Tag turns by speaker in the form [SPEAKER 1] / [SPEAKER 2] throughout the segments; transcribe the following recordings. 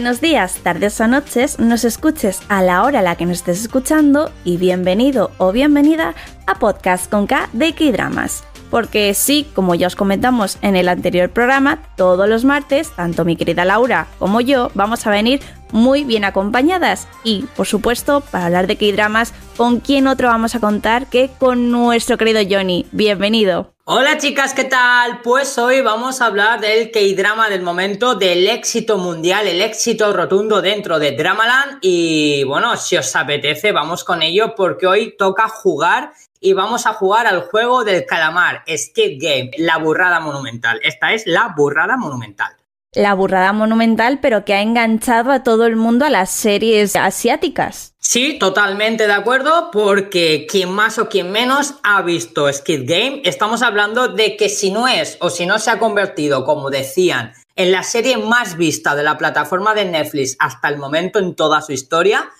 [SPEAKER 1] Buenos días, tardes o noches, nos escuches a la hora a la que nos estés escuchando y bienvenido o bienvenida a Podcast con K de K-Dramas. Porque sí, como ya os comentamos en el anterior programa, todos los martes, tanto mi querida Laura como yo vamos a venir muy bien acompañadas. Y, por supuesto, para hablar de K-Dramas, ¿con quién otro vamos a contar que con nuestro querido Johnny? Bienvenido.
[SPEAKER 2] Hola chicas, ¿qué tal? Pues hoy vamos a hablar del K-drama del momento, del éxito mundial, el éxito rotundo dentro de Dramaland y bueno, si os apetece vamos con ello porque hoy toca jugar y vamos a jugar al juego del calamar, Skip Game, la burrada monumental. Esta es la burrada monumental
[SPEAKER 1] la burrada monumental, pero que ha enganchado a todo el mundo a las series asiáticas.
[SPEAKER 2] Sí, totalmente de acuerdo, porque quien más o quien menos ha visto Skid Game, estamos hablando de que si no es o si no se ha convertido, como decían, en la serie más vista de la plataforma de Netflix hasta el momento en toda su historia,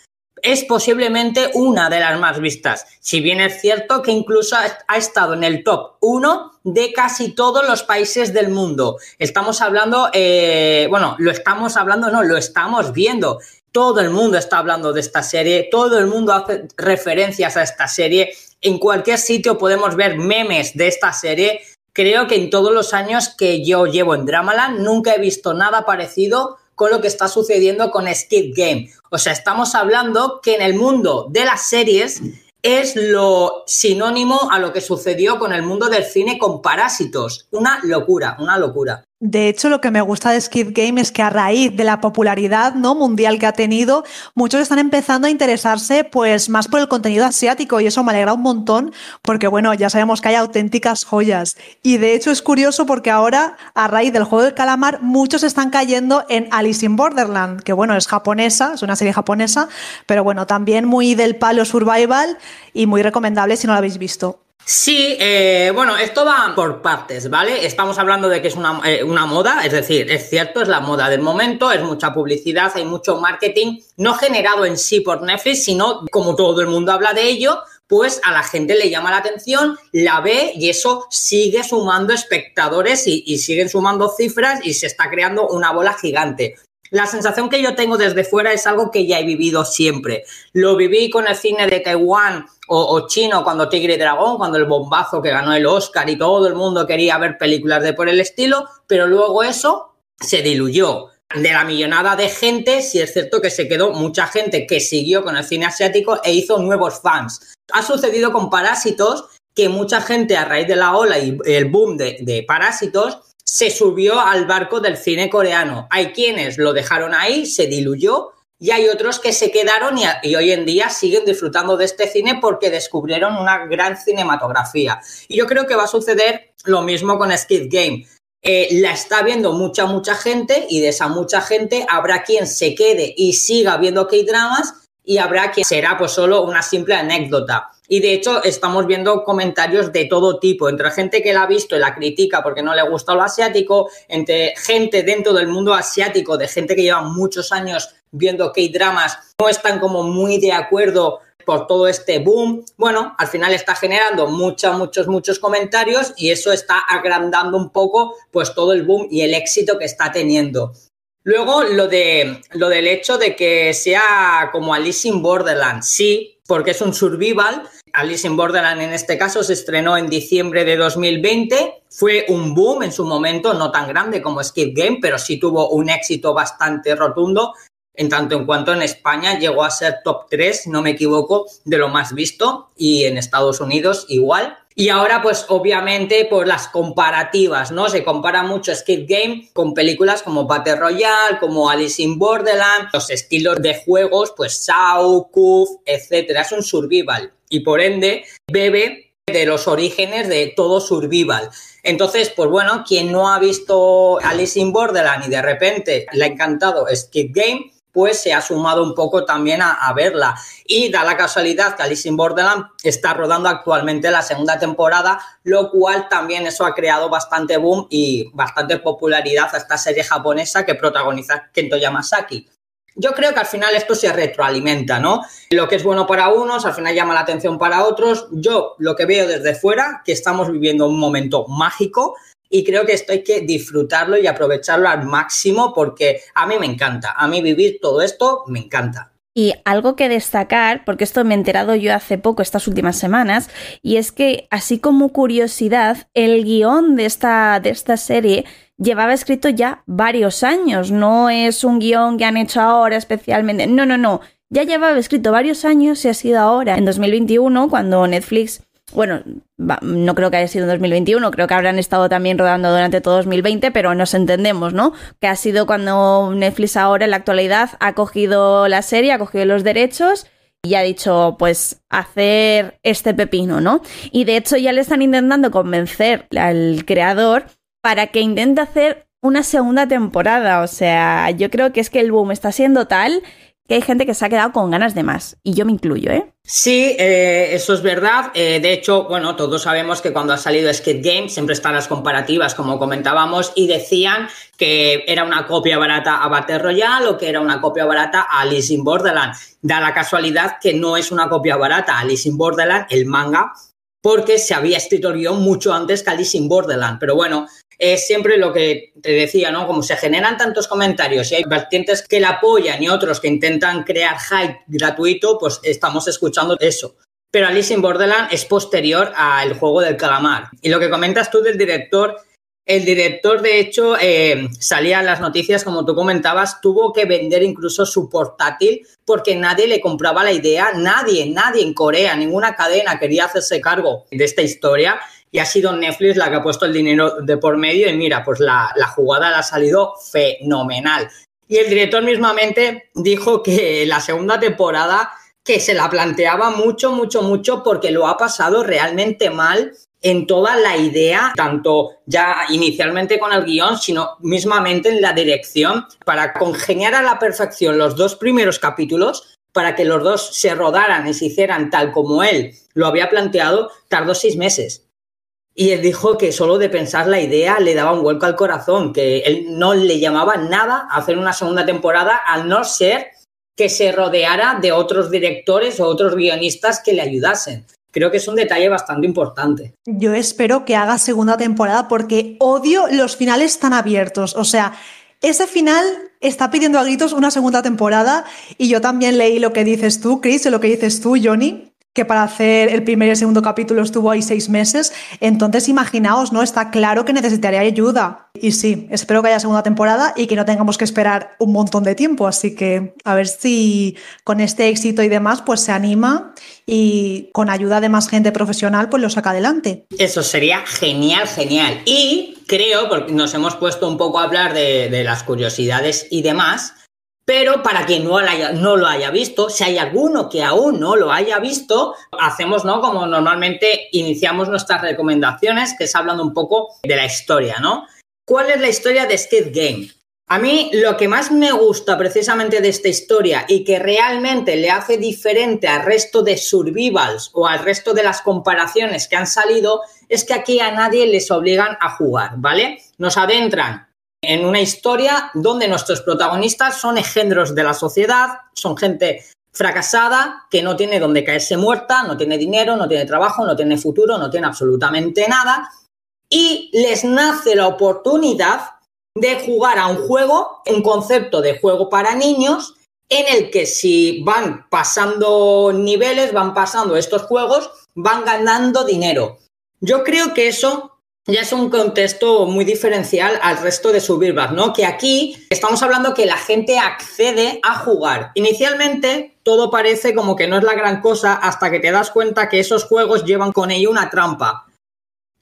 [SPEAKER 2] es posiblemente una de las más vistas, si bien es cierto que incluso ha estado en el top 1 de casi todos los países del mundo. Estamos hablando, eh, bueno, lo estamos hablando, no, lo estamos viendo. Todo el mundo está hablando de esta serie, todo el mundo hace referencias a esta serie. En cualquier sitio podemos ver memes de esta serie. Creo que en todos los años que yo llevo en Dramaland nunca he visto nada parecido con lo que está sucediendo con Skip Game. O sea, estamos hablando que en el mundo de las series es lo sinónimo a lo que sucedió con el mundo del cine con Parásitos. Una locura, una locura.
[SPEAKER 3] De hecho, lo que me gusta de Skid Game es que a raíz de la popularidad ¿no? mundial que ha tenido, muchos están empezando a interesarse pues más por el contenido asiático y eso me alegra un montón porque bueno, ya sabemos que hay auténticas joyas. Y de hecho es curioso porque ahora, a raíz del juego del calamar, muchos están cayendo en Alice in Borderland, que bueno, es japonesa, es una serie japonesa, pero bueno, también muy del palo survival y muy recomendable si no la habéis visto.
[SPEAKER 2] Sí, eh, bueno, esto va por partes, ¿vale? Estamos hablando de que es una, eh, una, moda, es decir, es cierto, es la moda del momento, es mucha publicidad, hay mucho marketing, no generado en sí por Netflix, sino como todo el mundo habla de ello, pues a la gente le llama la atención, la ve y eso sigue sumando espectadores y, y siguen sumando cifras y se está creando una bola gigante. La sensación que yo tengo desde fuera es algo que ya he vivido siempre. Lo viví con el cine de Taiwán o, chino cuando Tigre y Dragón, cuando el bombazo que ganó el Oscar y todo el mundo quería ver películas de por el estilo, pero luego eso se diluyó. De la millonada de gente, sí es cierto que se quedó mucha gente que siguió con el cine asiático e hizo nuevos fans. Ha sucedido con Parásitos que mucha gente a raíz de la ola y el boom de, de Parásitos se subió al barco del cine coreano. Hay quienes lo dejaron ahí, se diluyó y hay otros que se quedaron y, hoy en día siguen disfrutando de este cine porque descubrieron una gran cinematografía. Y yo creo que va a suceder lo mismo con Skid Game. Eh, la está viendo mucha, mucha gente y de esa mucha gente habrá quien se quede y siga viendo K-dramas y habrá quien será pues solo una simple anécdota. Y de hecho estamos viendo comentarios de todo tipo, entre gente que la ha visto y la critica porque no le gusta lo asiático, entre gente dentro del mundo asiático, de gente que lleva muchos años viendo K-dramas, no están como muy de acuerdo por todo este boom. Bueno, al final está generando muchos, muchos, muchos comentarios y eso está agrandando un poco pues todo el boom y el éxito que está teniendo. Luego, lo, de, lo del hecho de que sea como Alice in Borderland, sí, porque es un survival. Alice in Borderland en este caso se estrenó en diciembre de 2020. Fue un boom en su momento, no tan grande como Skip Game, pero sí tuvo un éxito bastante rotundo. En tanto en cuanto en España llegó a ser top 3, no me equivoco, de lo más visto y en Estados Unidos igual. Y ahora, pues obviamente, por las comparativas, ¿no? Se compara mucho Skid Game con películas como Battle Royale, como Alice in Borderland, los estilos de juegos, pues Saw, Kuf, etcétera. Es un survival y por ende bebe de los orígenes de todo survival. Entonces, pues bueno, quien no ha visto Alice in Borderland y de repente le ha encantado Skid Game, pues se ha sumado un poco también a, verla. Y da la casualidad que Alice in Borderland está rodando actualmente la segunda temporada, lo cual también eso ha creado bastante boom y bastante popularidad a esta serie japonesa que protagoniza Kento Yamasaki. Yo creo que al final esto se retroalimenta, ¿no? Lo que es bueno para unos, al final llama la atención para otros. Yo lo que veo desde fuera, que estamos viviendo un momento mágico, y creo que esto hay que disfrutarlo y aprovecharlo al máximo porque a mí me encanta, a mí vivir todo esto me encanta.
[SPEAKER 1] Y algo que destacar, porque esto me he enterado yo hace poco, estas últimas semanas, y es que, así como curiosidad, el guion de esta, de esta serie llevaba escrito ya varios años, no es un guion que han hecho ahora especialmente, no, no, no, ya llevaba escrito varios años y ha sido ahora, en 2021, cuando Netflix bueno, no creo que haya sido en 2021, creo que habrán estado también rodando durante todo 2020, pero nos entendemos, ¿no? Que ha sido cuando Netflix ahora en la actualidad ha cogido la serie, ha cogido los derechos y ha dicho, pues, hacer este pepino, ¿no? Y de hecho ya le están intentando convencer al creador para que intente hacer una segunda temporada. O sea, yo creo que es que el boom está siendo tal que hay gente que se ha quedado con ganas de más, y yo me incluyo, ¿eh?
[SPEAKER 2] Sí, eh, eso es verdad. Eh, de hecho, bueno, todos sabemos que cuando ha salido Skid Game siempre están las comparativas, como comentábamos, y decían que era una copia barata a Battle Royale o que era una copia barata a Alice in Borderland. Da la casualidad que no es una copia barata a Alice in Borderland, el manga, porque se había escrito el mucho antes que Alice in Borderland. Pero bueno, es siempre lo que te decía, ¿no? Como se generan tantos comentarios y hay vertientes que la apoyan y otros que intentan crear hype gratuito, pues estamos escuchando eso. Pero Alice in Borderland es posterior al juego del calamar. Y lo que comentas tú del director, el director, de hecho, eh, salía en las noticias, como tú comentabas, tuvo que vender incluso su portátil porque nadie le compraba la idea, nadie, nadie en Corea, ninguna cadena quería hacerse cargo de esta historia y ha sido Netflix la que ha puesto el dinero de por medio y mira, pues la, jugada le ha salido fenomenal. Y el director mismamente dijo que la segunda temporada que se la planteaba mucho, mucho, mucho porque lo ha pasado realmente mal en toda la idea, tanto ya inicialmente con el guion, sino mismamente en la dirección, para congeniar a la perfección los dos primeros capítulos, para que los dos se rodaran y se hicieran tal como él lo había planteado, tardó seis meses. Y él dijo que solo de pensar la idea le daba un vuelco al corazón, que él no le llamaba nada a hacer una segunda temporada, al no ser que se rodeara de otros directores o otros guionistas que le ayudasen. Creo que es un detalle bastante importante.
[SPEAKER 3] Yo espero que haga segunda temporada porque odio los finales tan abiertos. O sea, ese final está pidiendo a gritos una segunda temporada y yo también leí lo que dices tú, Chris, y lo que dices tú, Johnny, que para hacer el primer y el segundo capítulo estuvo ahí seis meses. Entonces, imaginaos, ¿no? Está claro que necesitaría ayuda. Y sí, espero que haya segunda temporada y que no tengamos que esperar un montón de tiempo. Así que a ver si con este éxito y demás, pues se anima y con ayuda de más gente profesional, pues lo saca adelante.
[SPEAKER 2] Eso sería genial, genial. Y creo, porque nos hemos puesto un poco a hablar de, de las curiosidades y demás, pero para quien no lo, haya, visto, si hay alguno que aún no lo haya visto, hacemos, ¿no? Como normalmente iniciamos nuestras recomendaciones, que es hablando un poco de la historia, ¿no? ¿Cuál es la historia de Skid Game? A mí lo que más me gusta precisamente de esta historia y que realmente le hace diferente al resto de survivals o al resto de las comparaciones que han salido es que aquí a nadie les obligan a jugar, ¿vale? Nos adentran en una historia donde nuestros protagonistas son engendros de la sociedad, son gente fracasada que no tiene donde caerse muerta, no tiene dinero, no tiene trabajo, no tiene futuro, no tiene absolutamente nada y les nace la oportunidad de jugar a un juego, un concepto de juego para niños en el que si van pasando niveles, van pasando estos juegos, van ganando dinero. Yo creo que eso ya es un contexto muy diferencial al resto de Survivor, ¿no? Que aquí estamos hablando que la gente accede a jugar. Inicialmente todo parece como que no es la gran cosa hasta que te das cuenta que esos juegos llevan con ello una trampa.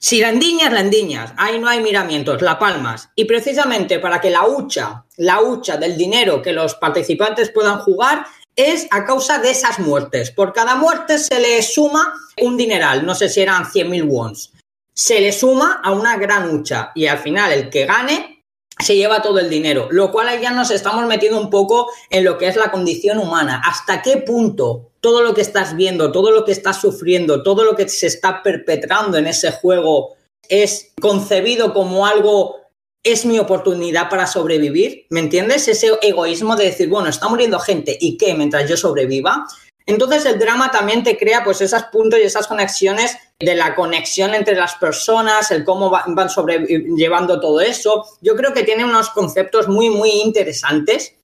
[SPEAKER 2] Si la endiñas, la endiñas. Ahí no hay miramientos, la palmas. Y precisamente para que la hucha, la hucha del dinero que los participantes puedan jugar es a causa de esas muertes. Por cada muerte se le suma un dineral, no sé si eran 100.000 wons se le suma a una gran hucha y al final el que gane se lleva todo el dinero, lo cual ya nos estamos metiendo un poco en lo que es la condición humana. ¿Hasta qué punto todo lo que estás viendo, todo lo que estás sufriendo, todo lo que se está perpetrando en ese juego es concebido como algo, es mi oportunidad para sobrevivir? ¿Me entiendes? Ese egoísmo de decir, bueno, está muriendo gente y que mientras yo sobreviva. Entonces el drama también te crea pues esos puntos y esas conexiones de la conexión entre las personas, el cómo van sobrellevando todo eso. Yo creo que tiene unos conceptos muy, muy interesantes.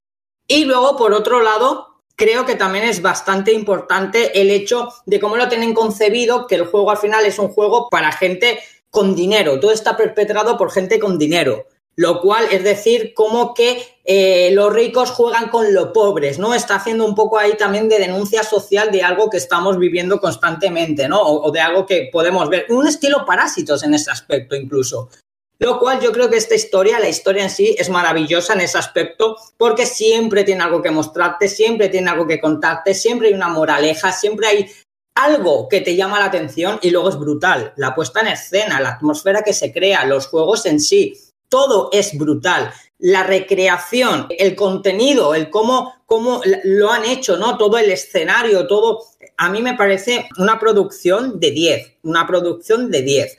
[SPEAKER 2] Y luego, por otro lado, creo que también es bastante importante el hecho de cómo lo tienen concebido, que el juego al final es un juego para gente con dinero. Todo está perpetrado por gente con dinero. Lo cual es decir, como que eh, los ricos juegan con los pobres, ¿no? Está haciendo un poco ahí también de denuncia social de algo que estamos viviendo constantemente, ¿no? O, de algo que podemos ver. Un estilo parásitos en ese aspecto incluso. Lo cual yo creo que esta historia, la historia en sí, es maravillosa en ese aspecto porque siempre tiene algo que mostrarte, siempre tiene algo que contarte, siempre hay una moraleja, siempre hay algo que te llama la atención y luego es brutal. La puesta en escena, la atmósfera que se crea, los juegos en sí, todo es brutal. La recreación, el contenido, el cómo, cómo lo han hecho, ¿no? Todo el escenario, todo. A mí me parece una producción de 10, una producción de 10.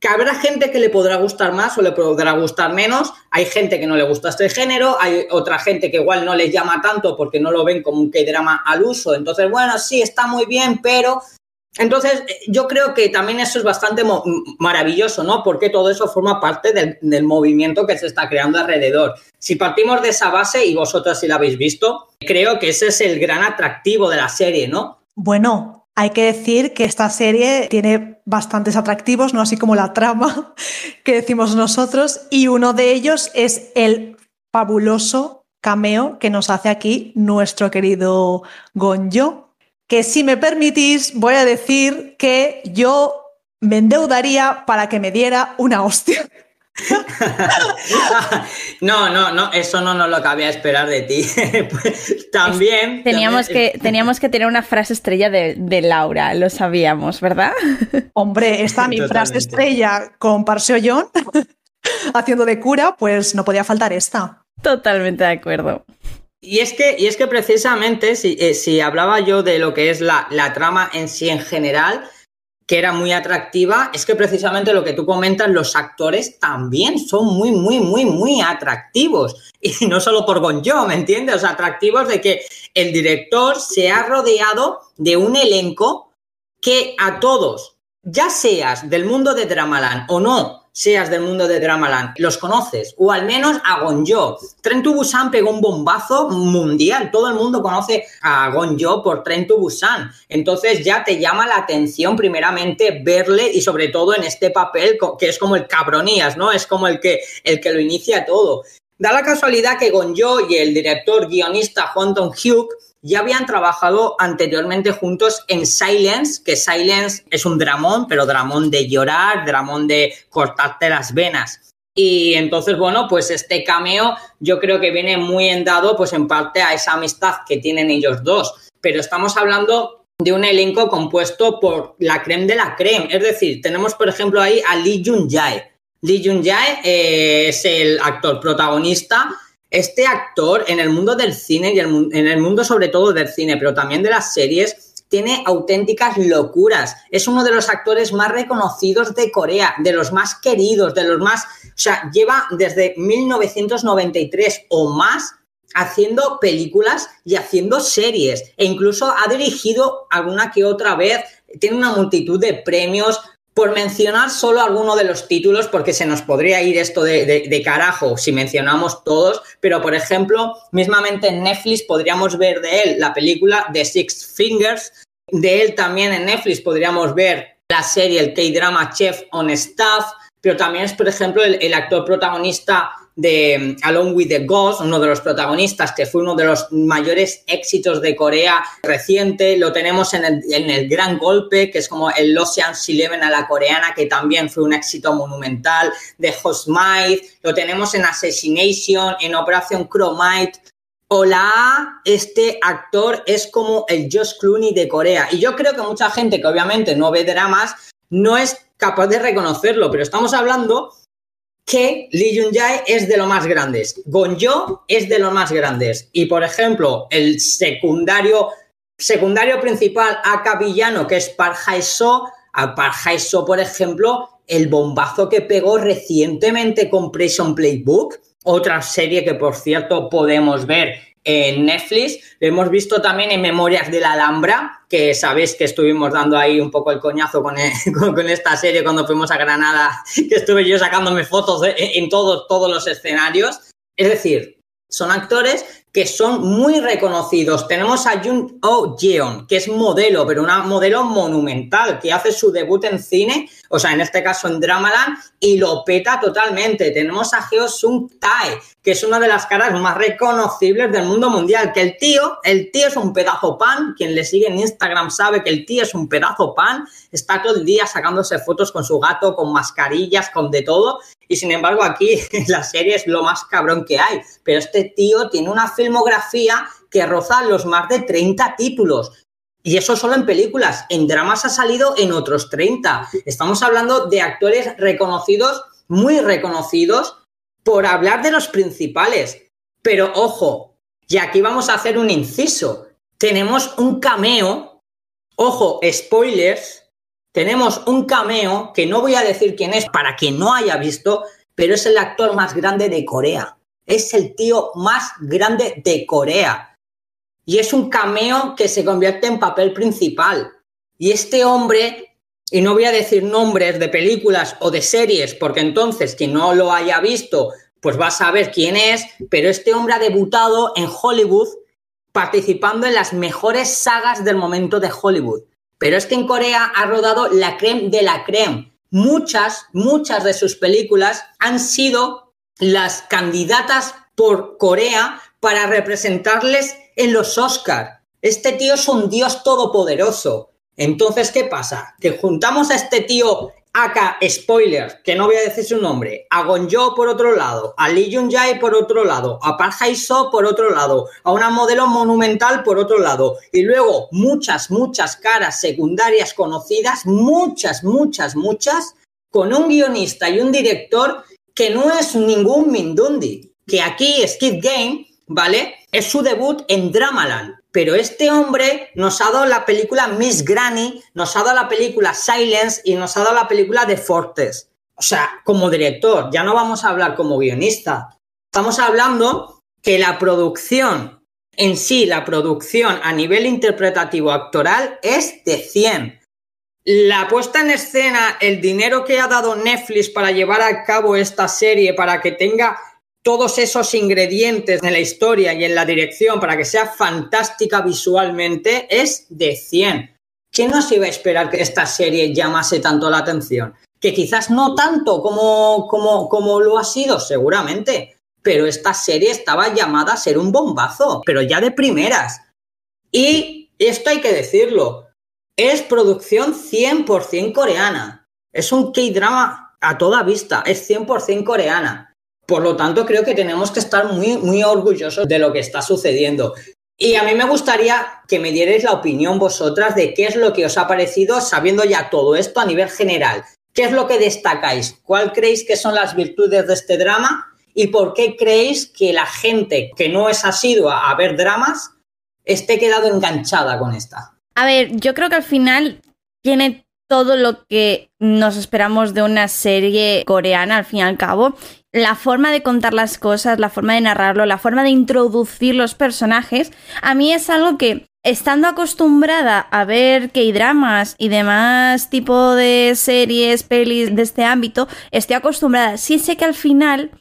[SPEAKER 2] Que habrá gente que le podrá gustar más o le podrá gustar menos. Hay gente que no le gusta este género, hay otra gente que igual no les llama tanto porque no lo ven como un K-drama al uso. Entonces, bueno, sí, está muy bien, pero entonces, eh, yo creo que también eso es bastante maravilloso, ¿no? Porque todo eso forma parte del, movimiento que se está creando alrededor. Si partimos de esa base, y vosotros si la habéis visto, creo que ese es el gran atractivo de la serie, ¿no?
[SPEAKER 3] Bueno, hay que decir que esta serie tiene bastantes atractivos, ¿no? Así como la trama que decimos nosotros, y uno de ellos es el fabuloso cameo que nos hace aquí nuestro querido Gonjo, que si me permitís voy a decir que yo me endeudaría para que me diera una hostia.
[SPEAKER 2] no, no, no, eso no nos lo cabía esperar de ti. Pues, también.
[SPEAKER 1] Teníamos, Que, teníamos que tener una frase estrella de, Laura, lo sabíamos, ¿verdad?
[SPEAKER 3] Hombre, está mi frase estrella con Parseo John haciendo de cura, pues no podía faltar esta.
[SPEAKER 1] Totalmente de acuerdo.
[SPEAKER 2] Y es que, y es que precisamente, si, eh, si hablaba yo de lo que es la, la, trama en sí en general, que era muy atractiva, es que precisamente lo que tú comentas, los actores también son muy, muy, muy, muy atractivos. Y no solo por Gonjo, ¿me entiendes? Atractivos de que el director se ha rodeado de un elenco que a todos, ya seas del mundo de Dramaland o no, seas del mundo de Dramaland, los conoces, o al menos a Gonjo. Tren to Busan pegó un bombazo mundial, todo el mundo conoce a Gonjo por Tren to Busan, entonces ya te llama la atención primeramente verle y sobre todo en este papel que es como el cabronías, ¿no? Es como el que, el que lo inicia todo. Da la casualidad que Gonjo y el director guionista Hong Dong-hyuk ya habían trabajado anteriormente juntos en Silence, que Silence es un dramón, pero dramón de llorar, dramón de cortarte las venas. Y entonces, bueno, pues este cameo yo creo que viene muy endado, pues en parte a esa amistad que tienen ellos dos. Pero estamos hablando de un elenco compuesto por la creme de la creme. Es decir, tenemos, por ejemplo, ahí a Lee Jun-jae. Lee Jun-jae eh, es el actor protagonista este actor en el mundo del cine y en el mundo sobre todo del cine, pero también de las series, tiene auténticas locuras. Es uno de los actores más reconocidos de Corea, de los más queridos, de los más... O sea, lleva desde 1993 o más haciendo películas y haciendo series. E incluso ha dirigido alguna que otra vez. Tiene una multitud de premios por mencionar solo alguno de los títulos, porque se nos podría ir esto de, carajo si mencionamos todos, pero por ejemplo, mismamente en Netflix podríamos ver de él la película The Six Fingers, de él también en Netflix podríamos ver la serie, el K-drama Chef on Staff, pero también es, por ejemplo, el actor protagonista de Along with the Ghost, uno de los protagonistas, que fue uno de los mayores éxitos de Corea reciente. Lo tenemos en el, Gran Golpe, que es como el Ocean's Eleven a la coreana, que también fue un éxito monumental. De Hosmite, lo tenemos en Assassination, en Operación Chromite. Hola, este actor es como el Josh Clooney de Corea. Y yo creo que mucha gente que obviamente no ve dramas no es capaz de reconocerlo, pero estamos hablando que Lee Jun Jae es de los más grandes, Gonjo es de los más grandes y por ejemplo el secundario secundario principal a villano que es Park Hae-soo, a Park Hae-soo por ejemplo el bombazo que pegó recientemente con Prison Playbook, otra serie que por cierto podemos ver en Netflix, lo hemos visto también en Memorias de la Alhambra, que sabéis que estuvimos dando ahí un poco el coñazo con, con, esta serie cuando fuimos a Granada, que estuve yo sacándome fotos en todos, todos los escenarios. Es decir, son actores que son muy reconocidos. Tenemos a Jun Oh Jeon, que es modelo, pero una modelo monumental, que hace su debut en cine, o sea, en este caso en Dramaland, y lo peta totalmente. Tenemos a Heo Sung Tae, que es una de las caras más reconocibles del mundo mundial, que el tío, el tío es un pedazo pan, quien le sigue en Instagram sabe que el tío es un pedazo pan, está todo el día sacándose fotos con su gato, con mascarillas, con de todo, y sin embargo aquí la serie es lo más cabrón que hay, pero este tío tiene una filmografía que roza los más de 30 títulos. Y eso solo en películas. En dramas ha salido en otros 30. Estamos hablando de actores reconocidos, muy reconocidos, por hablar de los principales. Pero ojo, y aquí vamos a hacer un inciso. Tenemos un cameo, ojo, spoilers, tenemos un cameo que no voy a decir quién es para quien no haya visto, pero es el actor más grande de Corea es el tío más grande de Corea. Y es un cameo que se convierte en papel principal. Y este hombre, y no voy a decir nombres de películas o de series, porque entonces quien no lo haya visto, pues va a saber quién es, pero este hombre ha debutado en Hollywood participando en las mejores sagas del momento de Hollywood. Pero es que en Corea ha rodado la creme de la creme. Muchas, muchas de sus películas han sido las candidatas por Corea para representarles en los Oscars. Este tío es un dios todopoderoso. Entonces, ¿qué pasa? Que juntamos a este tío acá, spoiler, que no voy a decir su nombre, a Gonjo por otro lado, a Lee Jung Jae por otro lado, a Park Hae So por otro lado, a una modelo monumental por otro lado, y luego muchas, muchas caras secundarias conocidas, muchas, muchas, muchas, con un guionista y un director que no es ningún Mindundi, que aquí Skid Game, ¿vale? Es su debut en Dramaland. Pero este hombre nos ha dado la película Miss Granny, nos ha dado la película Silence y nos ha dado la película The Fortress. O sea, como director, ya no vamos a hablar como guionista. Estamos hablando que la producción en sí, la producción a nivel interpretativo actoral es de 100 la puesta en escena, el dinero que ha dado Netflix para llevar a cabo esta serie, para que tenga todos esos ingredientes en la historia y en la dirección, para que sea fantástica visualmente, es de 100. ¿Quién nos iba a esperar que esta serie llamase tanto la atención? Que quizás no tanto como, como, como lo ha sido, seguramente, pero esta serie estaba llamada a ser un bombazo, pero ya de primeras. Y esto hay que decirlo, es producción 100% coreana. Es un K-drama a toda vista, es 100% coreana. Por lo tanto, creo que tenemos que estar muy, muy orgullosos de lo que está sucediendo. Y a mí me gustaría que me dierais la opinión vosotras de qué es lo que os ha parecido sabiendo ya todo esto a nivel general. ¿Qué es lo que destacáis? ¿Cuál creéis que son las virtudes de este drama? ¿Y por qué creéis que la gente que no es asidua a ver dramas esté quedado enganchada con esta?
[SPEAKER 1] A ver, yo creo que al final tiene todo lo que nos esperamos de una serie coreana, al fin y al cabo. La forma de contar las cosas, la forma de narrarlo, la forma de introducir los personajes, a mí es algo que, estando acostumbrada a ver K-dramas y demás tipo de series, pelis de este ámbito, estoy acostumbrada. Sí sé que al final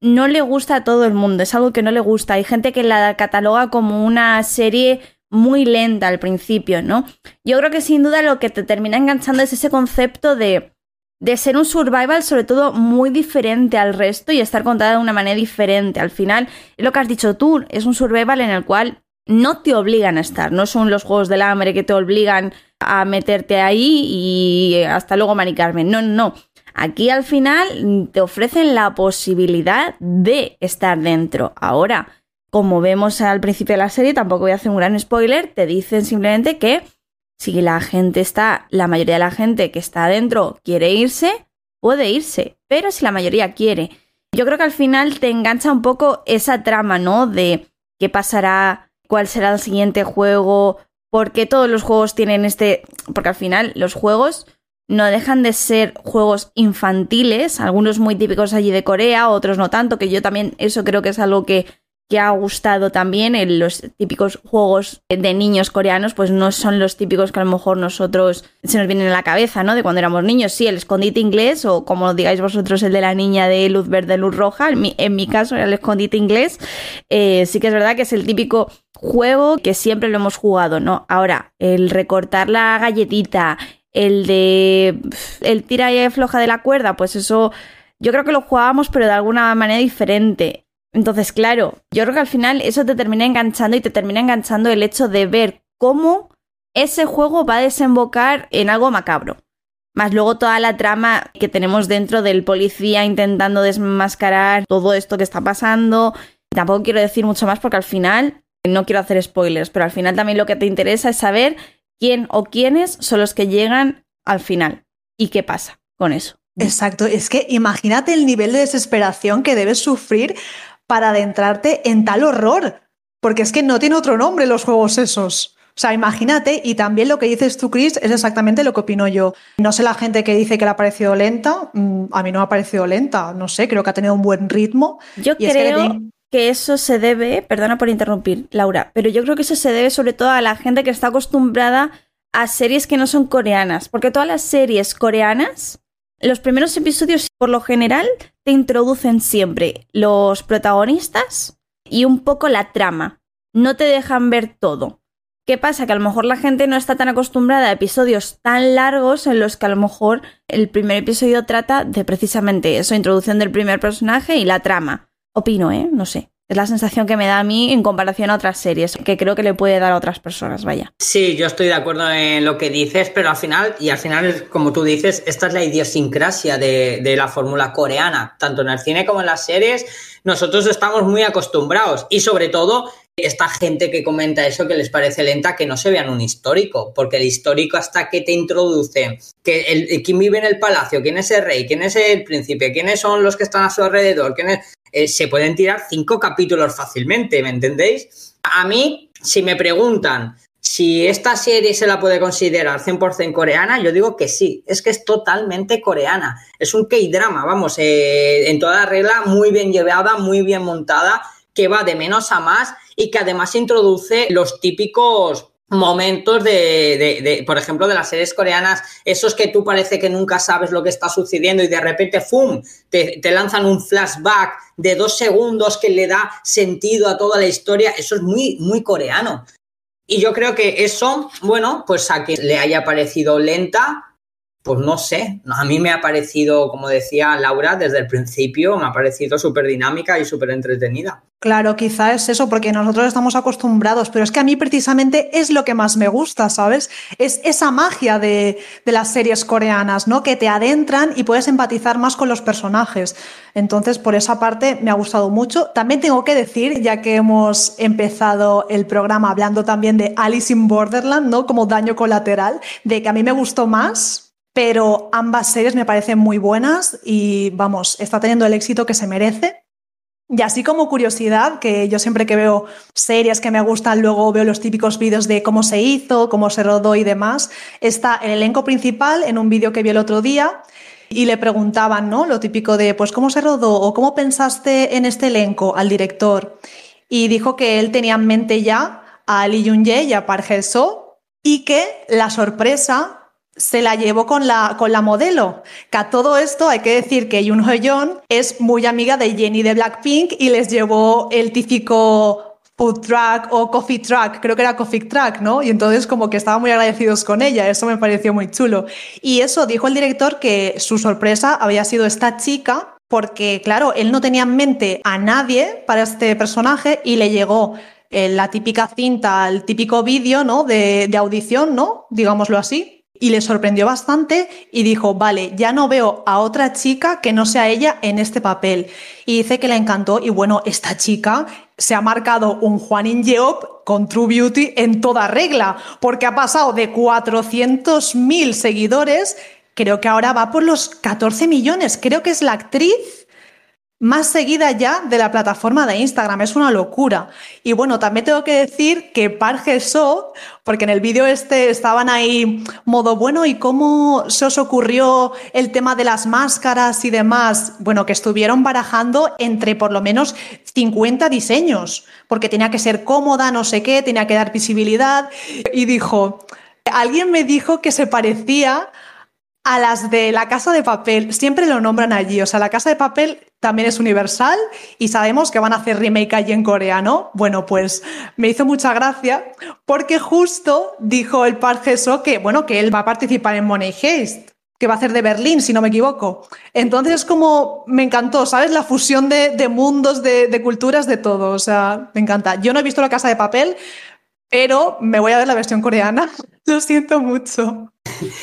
[SPEAKER 1] no le gusta a todo el mundo, es algo que no le gusta. Hay gente que la cataloga como una serie muy lenta al principio, ¿no? Yo creo que sin duda lo que te termina enganchando es ese concepto de, de ser un survival sobre todo muy diferente al resto y estar contada de una manera diferente. Al final, lo que has dicho tú, es un survival en el cual no te obligan a estar, no son los juegos del hambre que te obligan a meterte ahí y hasta luego maricarme. No, no, no. Aquí al final te ofrecen la posibilidad de estar dentro. Ahora, como vemos al principio de la serie, tampoco voy a hacer un gran spoiler, te dicen simplemente que si la gente está, la mayoría de la gente que está adentro quiere irse, puede irse, pero si la mayoría quiere. Yo creo que al final te engancha un poco esa trama, ¿no? De qué pasará, cuál será el siguiente juego, por qué todos los juegos tienen este... Porque al final los juegos no dejan de ser juegos infantiles, algunos muy típicos allí de Corea, otros no tanto, que yo también eso creo que es algo que que ha gustado también en los típicos juegos de niños coreanos, pues no son los típicos que a lo mejor nosotros se nos vienen a la cabeza, ¿no? De cuando éramos niños. Sí, el escondite inglés, o como digáis vosotros, el de la niña de luz verde, luz roja. En mi, caso era el escondite inglés. Eh, sí que es verdad que es el típico juego que siempre lo hemos jugado, ¿no? Ahora, el recortar la galletita, el de el tira y floja de la cuerda, pues eso yo creo que lo jugábamos, pero de alguna manera diferente. Entonces, claro, yo creo que al final eso te termina enganchando y te termina enganchando el hecho de ver cómo ese juego va a desembocar en algo macabro. Más luego toda la trama que tenemos dentro del policía intentando desmascarar todo esto que está pasando. Tampoco quiero decir mucho más porque al final, no quiero hacer spoilers, pero al final también lo que te interesa es saber quién o quiénes son los que llegan al final y qué pasa con eso.
[SPEAKER 3] Exacto, es que imagínate el nivel de desesperación que debes sufrir para adentrarte en tal horror. Porque es que no tiene otro nombre los juegos esos. O sea, imagínate, y también lo que dices tú, Chris, es exactamente lo que opino yo. No sé la gente que dice que le ha parecido lenta, mm, a mí no me ha parecido lenta, no sé, creo que ha tenido un buen ritmo.
[SPEAKER 1] Yo creo que, eso se debe, perdona por interrumpir, Laura, pero yo creo que eso se debe sobre todo a la gente que está acostumbrada a series que no son coreanas, porque todas las series coreanas los primeros episodios, por lo general, te introducen siempre los protagonistas y un poco la trama. No te dejan ver todo. ¿Qué pasa? Que a lo mejor la gente no está tan acostumbrada a episodios tan largos en los que a lo mejor el primer episodio trata de precisamente eso, introducción del primer personaje y la trama. Opino, ¿eh? No sé. Es la sensación que me da a mí en comparación a otras series, que creo que le puede dar a otras personas, vaya.
[SPEAKER 2] Sí, yo estoy de acuerdo en lo que dices, pero al final, y al final, como tú dices, esta es la idiosincrasia de, de la fórmula coreana, tanto en el cine como en las series, nosotros estamos muy acostumbrados y sobre todo esta gente que comenta eso que les parece lenta, que no se vean un histórico, porque el histórico hasta que te introduce, que el, quién vive en el palacio, quién es el rey, quién es el príncipe, quiénes son los que están a su alrededor, quién es, eh, se pueden tirar cinco capítulos fácilmente, ¿me entendéis? A mí, si me preguntan si esta serie se la puede considerar 100% coreana, yo digo que sí, es que es totalmente coreana. Es un K-drama, vamos, eh, en toda regla, muy bien llevada, muy bien montada, que va de menos a más y que además introduce los típicos momentos de, por ejemplo, de las series coreanas, esos que tú parece que nunca sabes lo que está sucediendo y de repente, ¡fum!, te, te, lanzan un flashback de dos segundos que le da sentido a toda la historia, eso es muy, muy coreano. Y yo creo que eso, bueno, pues a quien le haya parecido lenta, pues no sé, a mí me ha parecido, como decía Laura, desde el principio, me ha parecido súper dinámica y súper entretenida.
[SPEAKER 3] Claro, quizá es eso, porque nosotros estamos acostumbrados, pero es que a mí precisamente es lo que más me gusta, ¿sabes? Es esa magia de, de, las series coreanas, ¿no? Que te adentran y puedes empatizar más con los personajes. Entonces, por esa parte me ha gustado mucho. También tengo que decir, ya que hemos empezado el programa hablando también de Alice in Borderland, ¿no? Como daño colateral, de que a mí me gustó más, pero ambas series me parecen muy buenas y vamos, está teniendo el éxito que se merece. Y así como curiosidad, que yo siempre que veo series que me gustan, luego veo los típicos vídeos de cómo se hizo, cómo se rodó y demás, está el elenco principal en un vídeo que vi el otro día y le preguntaban, ¿no? Lo típico de, pues, ¿cómo se rodó o cómo pensaste en este elenco al director? Y dijo que él tenía en mente ya a Lee Jung-jae y a Park Hae-soo y que la sorpresa se la llevó con la, con la modelo. Que a todo esto hay que decir que Yoon Ho es muy amiga de Jenny de Blackpink y les llevó el típico food truck o coffee truck, creo que era coffee truck, ¿no? Y entonces como que estaban muy agradecidos con ella, eso me pareció muy chulo. Y eso dijo el director que su sorpresa había sido esta chica porque, claro, él no tenía en mente a nadie para este personaje y le llegó eh, la típica cinta, el típico vídeo, ¿no? De, de audición, ¿no? Digámoslo así y le sorprendió bastante y dijo, vale, ya no veo a otra chica que no sea ella en este papel. Y dice que le encantó y bueno, esta chica se ha marcado un Juan In Yeop con True Beauty en toda regla, porque ha pasado de 400.000 seguidores, creo que ahora va por los 14 millones, creo que es la actriz más seguida ya de la plataforma de Instagram. Es una locura. Y bueno, también tengo que decir que Parque So, porque en el vídeo este estaban ahí modo bueno, ¿y cómo se os ocurrió el tema de las máscaras y demás? Bueno, que estuvieron barajando entre por lo menos 50 diseños, porque tenía que ser cómoda, no sé qué, tenía que dar visibilidad. Y dijo, alguien me dijo que se parecía a las de la casa de papel. Siempre lo nombran allí. O sea, la casa de papel también es universal y sabemos que van a hacer remake allí en Corea, ¿no? Bueno, pues me hizo mucha gracia porque justo dijo el Park Geso que, bueno, que él va a participar en Money Heist que va a hacer de Berlín, si no me equivoco. Entonces, como me encantó, ¿sabes? La fusión de, mundos, de, de, culturas, de todo. O sea, me encanta. Yo no he visto la casa de papel, pero me voy a ver la versión coreana. Lo siento mucho.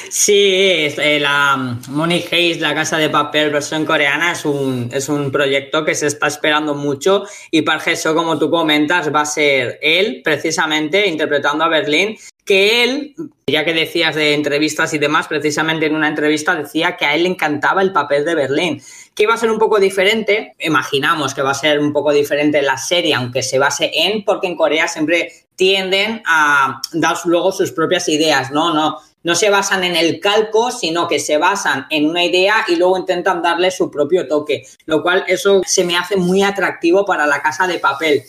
[SPEAKER 2] Sí, eh, la Money Heist, la casa de papel versión coreana, es un, es un proyecto que se está esperando mucho y para eso, como tú comentas, va a ser él precisamente interpretando a Berlín, que él, ya que decías de entrevistas y demás, precisamente en una entrevista decía que a él le encantaba el papel de Berlín, que iba a ser un poco diferente, imaginamos que va a ser un poco diferente la serie, aunque se base en, porque en Corea siempre tienden a dar luego sus propias ideas, ¿no? No, no se basan en el calco, sino que se basan en una idea y luego intentan darle su propio toque, lo cual eso se me hace muy atractivo para la casa de papel.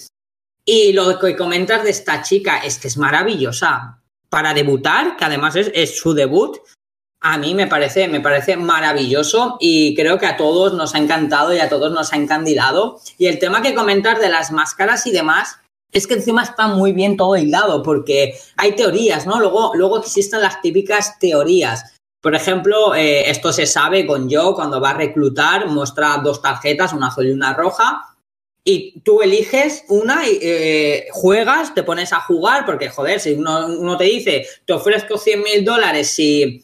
[SPEAKER 2] Y lo que comentas de esta chica es que es maravillosa para debutar, que además es, su debut. A mí me parece, me parece maravilloso y creo que a todos nos ha encantado y a todos nos ha encandilado. Y el tema que comentas de las máscaras y demás, es que encima está muy bien todo hilado, porque hay teorías, ¿no? Luego, luego existen las típicas teorías. Por ejemplo, eh, esto se sabe con Joe cuando va a reclutar, muestra dos tarjetas, una azul y una roja, y tú eliges una y eh, juegas, te pones a jugar, porque joder, si uno, te dice, te ofrezco 100 mil dólares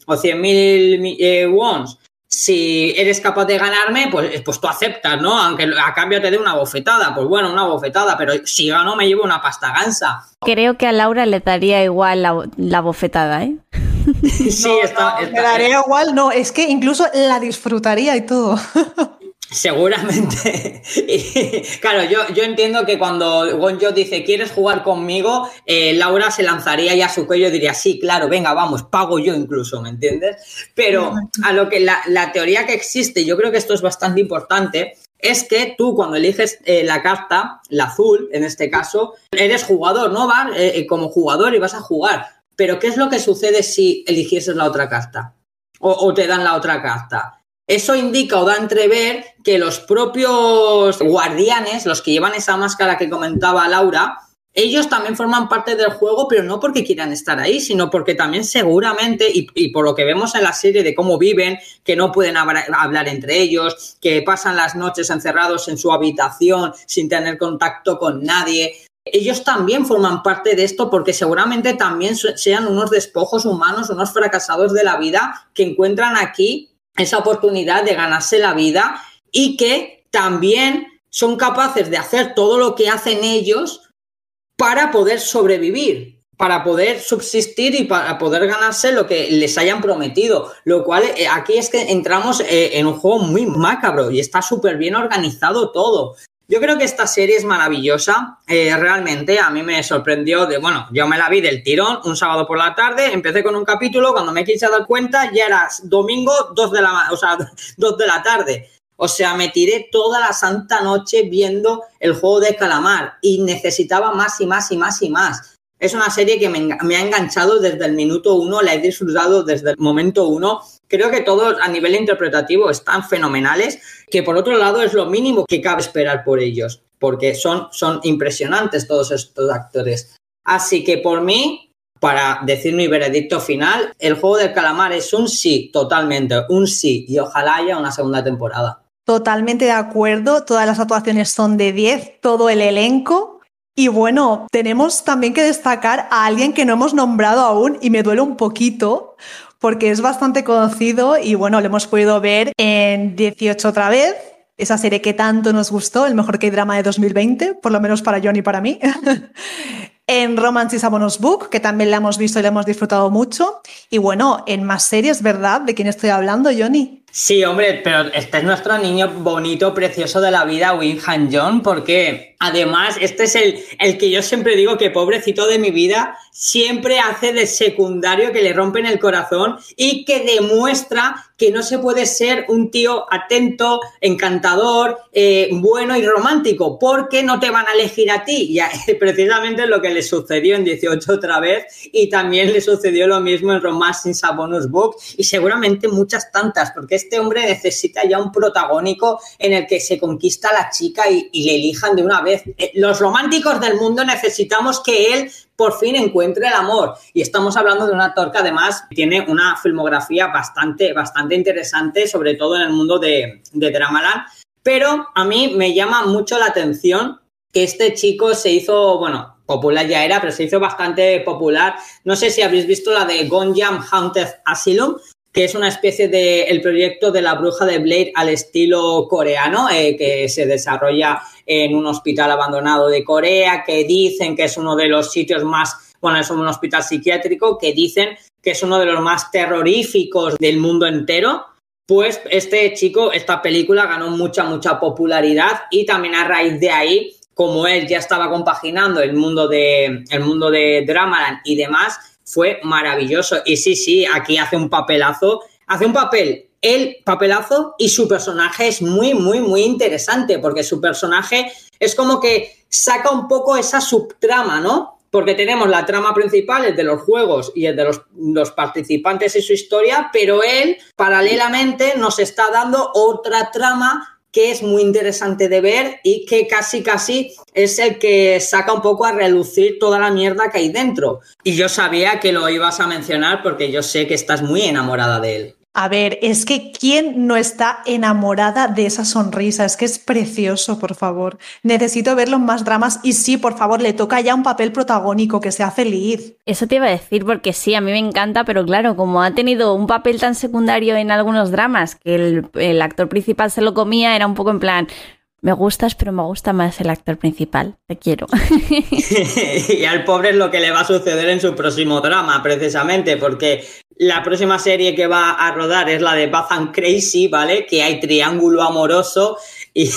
[SPEAKER 2] o 100 mil eh, wons si eres capaz de ganarme, pues, pues tú aceptas, ¿no? Aunque a cambio te dé una bofetada, pues bueno, una bofetada, pero si gano me llevo una pasta gansa.
[SPEAKER 1] Creo que a Laura le daría igual la, bofetada, ¿eh?
[SPEAKER 3] sí, está, Me daría igual, no, es que incluso la disfrutaría y todo.
[SPEAKER 2] Seguramente. claro, yo, yo entiendo que cuando Gonjo dice, ¿quieres jugar conmigo? Eh, Laura se lanzaría ya a su cuello y diría, sí, claro, venga, vamos, pago yo incluso, ¿me entiendes? Pero a lo que la, teoría que existe, yo creo que esto es bastante importante, es que tú cuando eliges eh, la carta, la azul en este caso, eres jugador, ¿no? Vas eh, como jugador y vas a jugar. Pero ¿qué es lo que sucede si eligieses la otra carta? o te dan la otra carta eso indica o da entrever que los propios guardianes, los que llevan esa máscara que comentaba Laura, ellos también forman parte del juego, pero no porque quieran estar ahí, sino porque también seguramente, y, por lo que vemos en la serie de cómo viven, que no pueden hablar entre ellos, que pasan las noches encerrados en su habitación sin tener contacto con nadie, ellos también forman parte de esto porque seguramente también sean unos despojos humanos, unos fracasados de la vida que encuentran aquí esa oportunidad de ganarse la vida y que también son capaces de hacer todo lo que hacen ellos para poder sobrevivir, para poder subsistir y para poder ganarse lo que les hayan prometido. Lo cual eh, aquí es que entramos eh, en un juego muy macabro y está súper bien organizado todo. Yo creo que esta serie es maravillosa. Eh, realmente a mí me sorprendió de, bueno, yo me la vi del tirón un sábado por la tarde, empecé con un capítulo, cuando me quise dar cuenta ya era domingo 2 de la, o sea, 2 de la tarde. O sea, me tiré toda la santa noche viendo el juego de calamar y necesitaba más y más y más y más. Es una serie que me, me ha enganchado desde el minuto uno, la he disfrutado desde el momento uno Creo que todos a nivel interpretativo están fenomenales, que por otro lado es lo mínimo que cabe esperar por ellos, porque son, son impresionantes todos estos actores. Así que por mí, para decir mi veredicto final, el juego del calamar es un sí, totalmente, un sí, y ojalá haya una segunda temporada.
[SPEAKER 3] Totalmente de acuerdo, todas las actuaciones son de 10, todo el elenco. Y bueno, tenemos también que destacar a alguien que no hemos nombrado aún y me duele un poquito, porque es bastante conocido y bueno, lo hemos podido ver en 18 otra vez, esa serie que tanto nos gustó, el mejor que drama de 2020, por lo menos para John y para mí. en Romance is a Bonus Book, que también la hemos visto y la hemos disfrutado mucho. Y bueno, en más series, ¿verdad? ¿De quién estoy hablando, Johnny?
[SPEAKER 2] Sí, hombre, pero este es nuestro niño bonito, precioso de la vida, Win Han John, porque además este es el, el que yo siempre digo que pobrecito de mi vida siempre hace de secundario que le rompen el corazón y que demuestra que no se puede ser un tío atento, encantador, eh, bueno y romántico, porque no te van a elegir a ti. Y precisamente lo que le sucedió en 18 otra vez y también le sucedió lo mismo en Romance sin Bonus Book y seguramente muchas tantas, porque este hombre necesita ya un protagónico en el que se conquista a la chica y, le elijan de una vez. Eh, los románticos del mundo necesitamos que él por fin encuentre el amor. Y estamos hablando de un actor que además tiene una filmografía bastante, bastante interesante, sobre todo en el mundo de, de Dramaland. Pero a mí me llama mucho la atención que este chico se hizo, bueno, popular ya era, pero se hizo bastante popular. No sé si habéis visto la de Gonjam Haunted Asylum, que es una especie de el proyecto de la bruja de Blade al estilo coreano, eh, que se desarrolla en un hospital abandonado de Corea, que dicen que es uno de los sitios más, bueno, es un hospital psiquiátrico, que dicen que es uno de los más terroríficos del mundo entero. Pues este chico, esta película ganó mucha, mucha popularidad y también a raíz de ahí, como él ya estaba compaginando el mundo de, el mundo de Dramaland y demás, fue maravilloso. Y sí, sí, aquí hace un papelazo, hace un papel el papelazo y su personaje es muy, muy, muy interesante porque su personaje es como que saca un poco esa subtrama, ¿no? Porque tenemos la trama principal, el de los juegos y el de los, los participantes y su historia, pero él paralelamente nos está dando otra trama que es muy interesante de ver y que casi casi es el que saca un poco a relucir toda la mierda que hay dentro. Y yo sabía que lo ibas a mencionar porque yo sé que estás muy enamorada de él.
[SPEAKER 3] A ver, es que ¿quién no está enamorada de esa sonrisa? Es que es precioso, por favor. Necesito verlo en más dramas y sí, por favor, le toca ya un papel protagónico, que sea feliz.
[SPEAKER 1] Eso te iba a decir porque sí, a mí me encanta, pero claro, como ha tenido un papel tan secundario en algunos dramas que el, el actor principal se lo comía, era un poco en plan, me gustas, pero me gusta más el actor principal. Te quiero.
[SPEAKER 2] y al pobre es lo que le va a suceder en su próximo drama, precisamente, porque la próxima serie que va a rodar es la de Bath Crazy, ¿vale? Que hay triángulo amoroso y,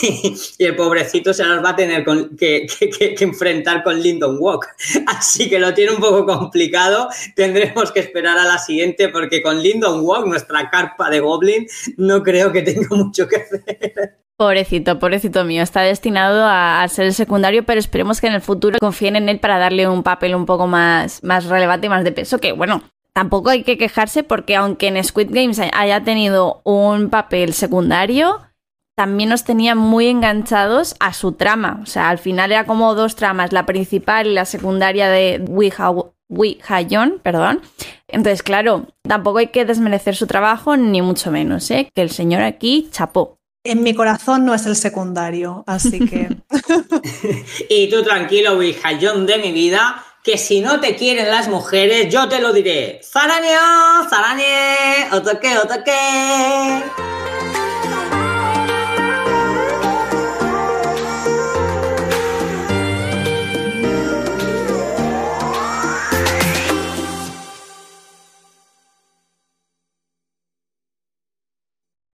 [SPEAKER 2] el pobrecito se las va a tener que, que, enfrentar con Lyndon Walk. Así que lo tiene un poco complicado. Tendremos que esperar a la siguiente porque con Lyndon Walk, nuestra carpa de Goblin, no creo que tenga mucho que hacer.
[SPEAKER 1] Pobrecito, pobrecito mío, está destinado a, ser el secundario, pero esperemos que en el futuro confíen en él para darle un papel un poco más, más relevante y más de peso, que bueno, tampoco hay que quejarse porque aunque en Squid Games haya tenido un papel secundario, también nos tenía muy enganchados a su trama. O sea, al final era como dos tramas, la principal y la secundaria de Wi Hayon, perdón. Entonces, claro, tampoco hay que desmerecer su trabajo, ni mucho menos, ¿eh? Que el señor aquí chapó.
[SPEAKER 3] En mi corazón no es el secundario, así que.
[SPEAKER 2] y tú tranquilo, Wijayón de mi vida, que si no te quieren las mujeres, yo te lo diré. ¡Zaraño! ¡Zarañe! ¡Otoque, otoque!